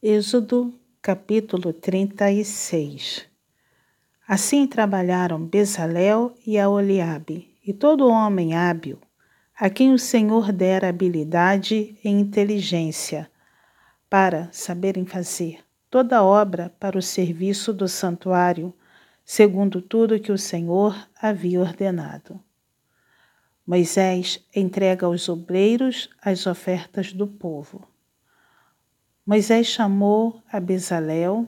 Êxodo capítulo 36 Assim trabalharam Bezalel e Aoliabe, e todo homem hábil, a quem o Senhor dera habilidade e inteligência, para saberem fazer toda obra para o serviço do santuário, segundo tudo que o Senhor havia ordenado. Moisés entrega aos obreiros as ofertas do povo. Moisés chamou a Bezalel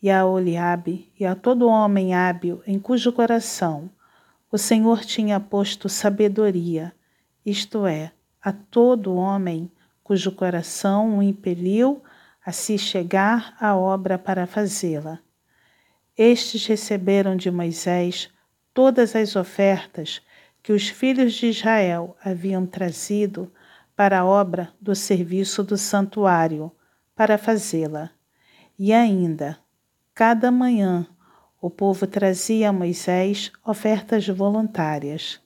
e a Oliabe e a todo homem hábil em cujo coração o Senhor tinha posto sabedoria, isto é, a todo homem cujo coração o impeliu a se chegar à obra para fazê-la. Estes receberam de Moisés todas as ofertas que os filhos de Israel haviam trazido para a obra do serviço do santuário para fazê-la. E ainda, cada manhã, o povo trazia a Moisés ofertas voluntárias.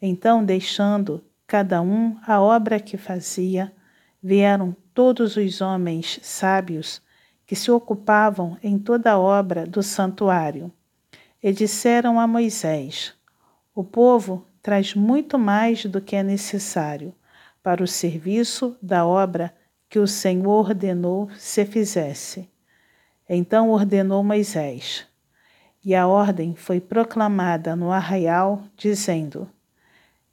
Então, deixando cada um a obra que fazia, vieram todos os homens sábios que se ocupavam em toda a obra do santuário e disseram a Moisés: O povo traz muito mais do que é necessário para o serviço da obra que o Senhor ordenou se fizesse. Então ordenou Moisés, e a ordem foi proclamada no arraial, dizendo: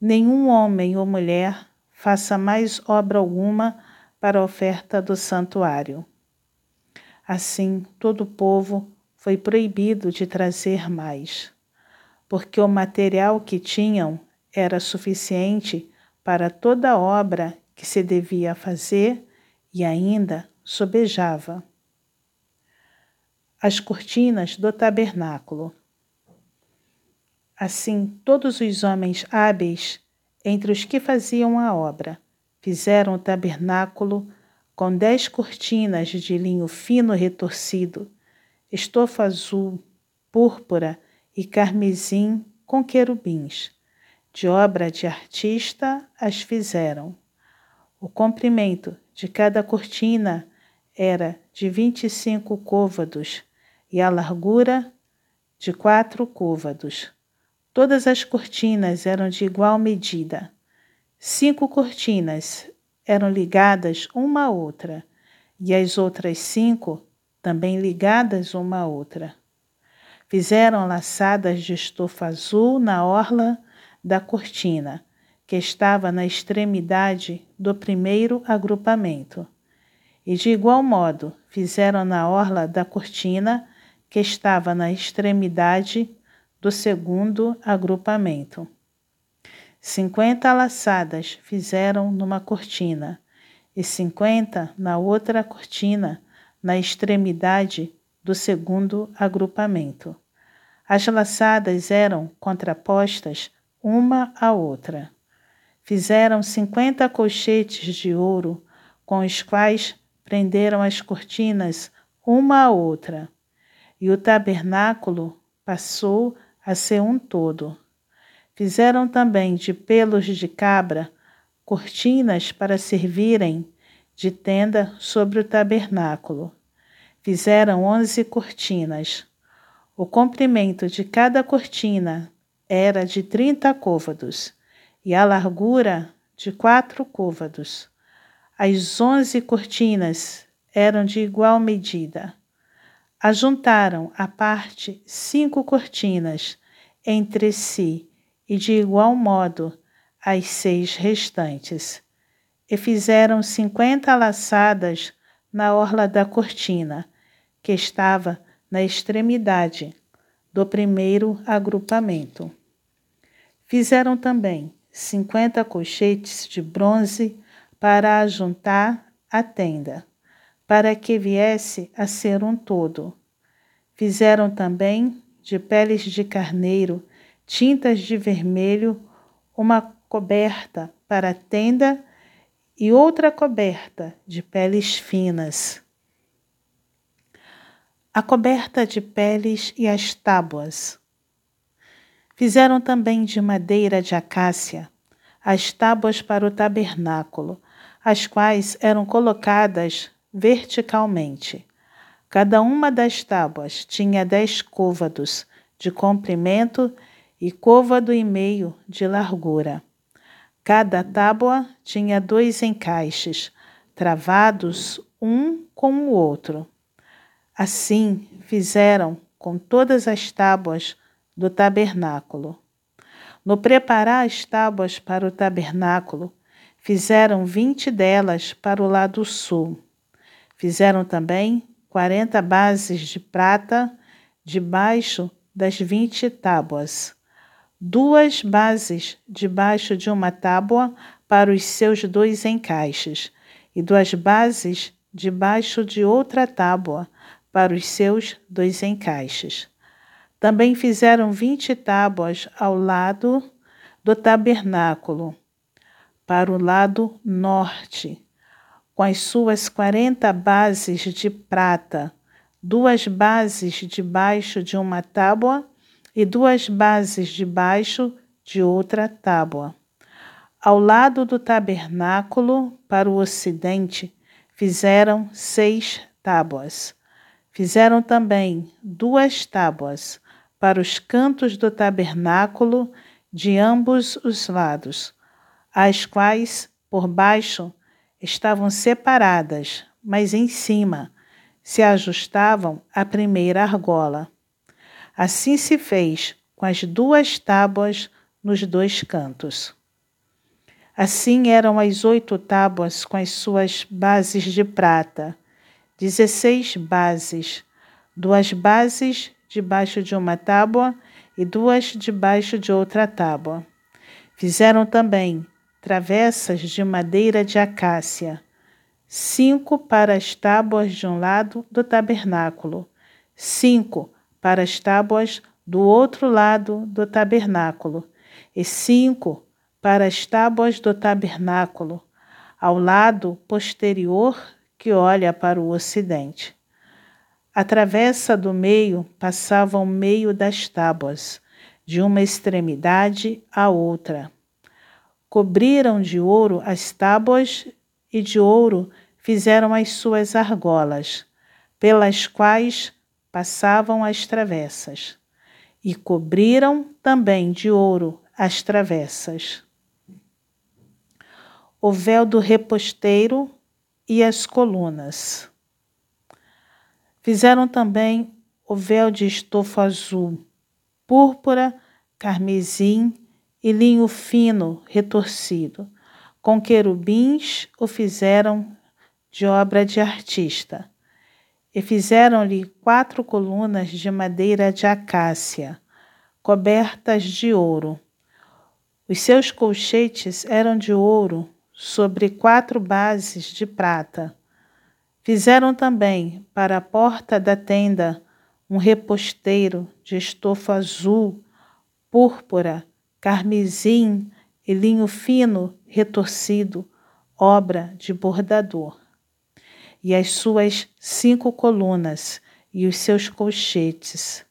Nenhum homem ou mulher faça mais obra alguma para a oferta do santuário. Assim, todo o povo foi proibido de trazer mais, porque o material que tinham era suficiente para toda a obra que se devia fazer e ainda sobejava. As cortinas do tabernáculo. Assim, todos os homens hábeis entre os que faziam a obra fizeram o tabernáculo com dez cortinas de linho fino retorcido, estofa azul, púrpura e carmesim com querubins. De obra de artista as fizeram. O comprimento de cada cortina era de vinte e cinco côvados e a largura de quatro côvados. Todas as cortinas eram de igual medida. Cinco cortinas eram ligadas uma à outra, e as outras cinco também ligadas uma à outra. Fizeram laçadas de estofa azul na orla da cortina que estava na extremidade do primeiro agrupamento. E de igual modo fizeram na orla da cortina que estava na extremidade do segundo agrupamento. Cinquenta laçadas fizeram numa cortina, e cinquenta na outra cortina, na extremidade do segundo agrupamento. As laçadas eram contrapostas uma à outra. Fizeram cinquenta colchetes de ouro, com os quais prenderam as cortinas uma à outra, e o tabernáculo passou a ser um todo. Fizeram também de pelos de cabra cortinas para servirem de tenda sobre o tabernáculo. Fizeram onze cortinas. O comprimento de cada cortina era de trinta côvados e a largura de quatro côvados. As onze cortinas eram de igual medida. Ajuntaram à parte cinco cortinas entre si e de igual modo as seis restantes, e fizeram cinquenta laçadas na orla da cortina, que estava na extremidade do primeiro agrupamento. Fizeram também cinquenta colchetes de bronze para ajuntar a tenda, para que viesse a ser um todo. Fizeram também de peles de carneiro, tintas de vermelho, uma coberta para a tenda e outra coberta de peles finas. A coberta de peles e as tábuas Fizeram também de madeira de acácia as tábuas para o tabernáculo, as quais eram colocadas verticalmente. Cada uma das tábuas tinha dez côvados de comprimento e côvado e meio de largura. Cada tábua tinha dois encaixes, travados um com o outro. Assim fizeram com todas as tábuas do tabernáculo. No preparar as tábuas para o tabernáculo, fizeram vinte delas para o lado sul. Fizeram também quarenta bases de prata debaixo das vinte tábuas, duas bases debaixo de uma tábua para os seus dois encaixes, e duas bases debaixo de outra tábua para os seus dois encaixes. Também fizeram vinte tábuas ao lado do tabernáculo, para o lado norte, com as suas quarenta bases de prata, duas bases debaixo de uma tábua e duas bases debaixo de outra tábua. Ao lado do tabernáculo, para o ocidente, fizeram seis tábuas. Fizeram também duas tábuas para os cantos do tabernáculo de ambos os lados, as quais, por baixo, estavam separadas, mas em cima se ajustavam à primeira argola. Assim se fez com as duas tábuas nos dois cantos. Assim eram as oito tábuas com as suas bases de prata, dezesseis bases, duas bases debaixo de uma tábua e duas debaixo de outra tábua. Fizeram também travessas de madeira de acácia, cinco para as tábuas de um lado do tabernáculo, cinco para as tábuas do outro lado do tabernáculo, e cinco para as tábuas do tabernáculo, ao lado posterior que olha para o ocidente. A travessa do meio passava ao meio das tábuas, de uma extremidade à outra. Cobriram de ouro as tábuas e de ouro fizeram as suas argolas, pelas quais passavam as travessas, e cobriram também de ouro as travessas. O véu do reposteiro e as colunas. Fizeram também o véu de estofo azul, púrpura, carmesim e linho fino retorcido. Com querubins o fizeram de obra de artista. E fizeram-lhe quatro colunas de madeira de acácia, cobertas de ouro. Os seus colchetes eram de ouro sobre quatro bases de prata. Fizeram também para a porta da tenda um reposteiro de estofo azul, púrpura, carmesim e linho fino retorcido, obra de bordador. E as suas cinco colunas e os seus colchetes.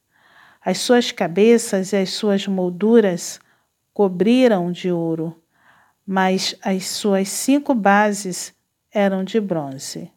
As suas cabeças e as suas molduras cobriram de ouro, mas as suas cinco bases eram de bronze.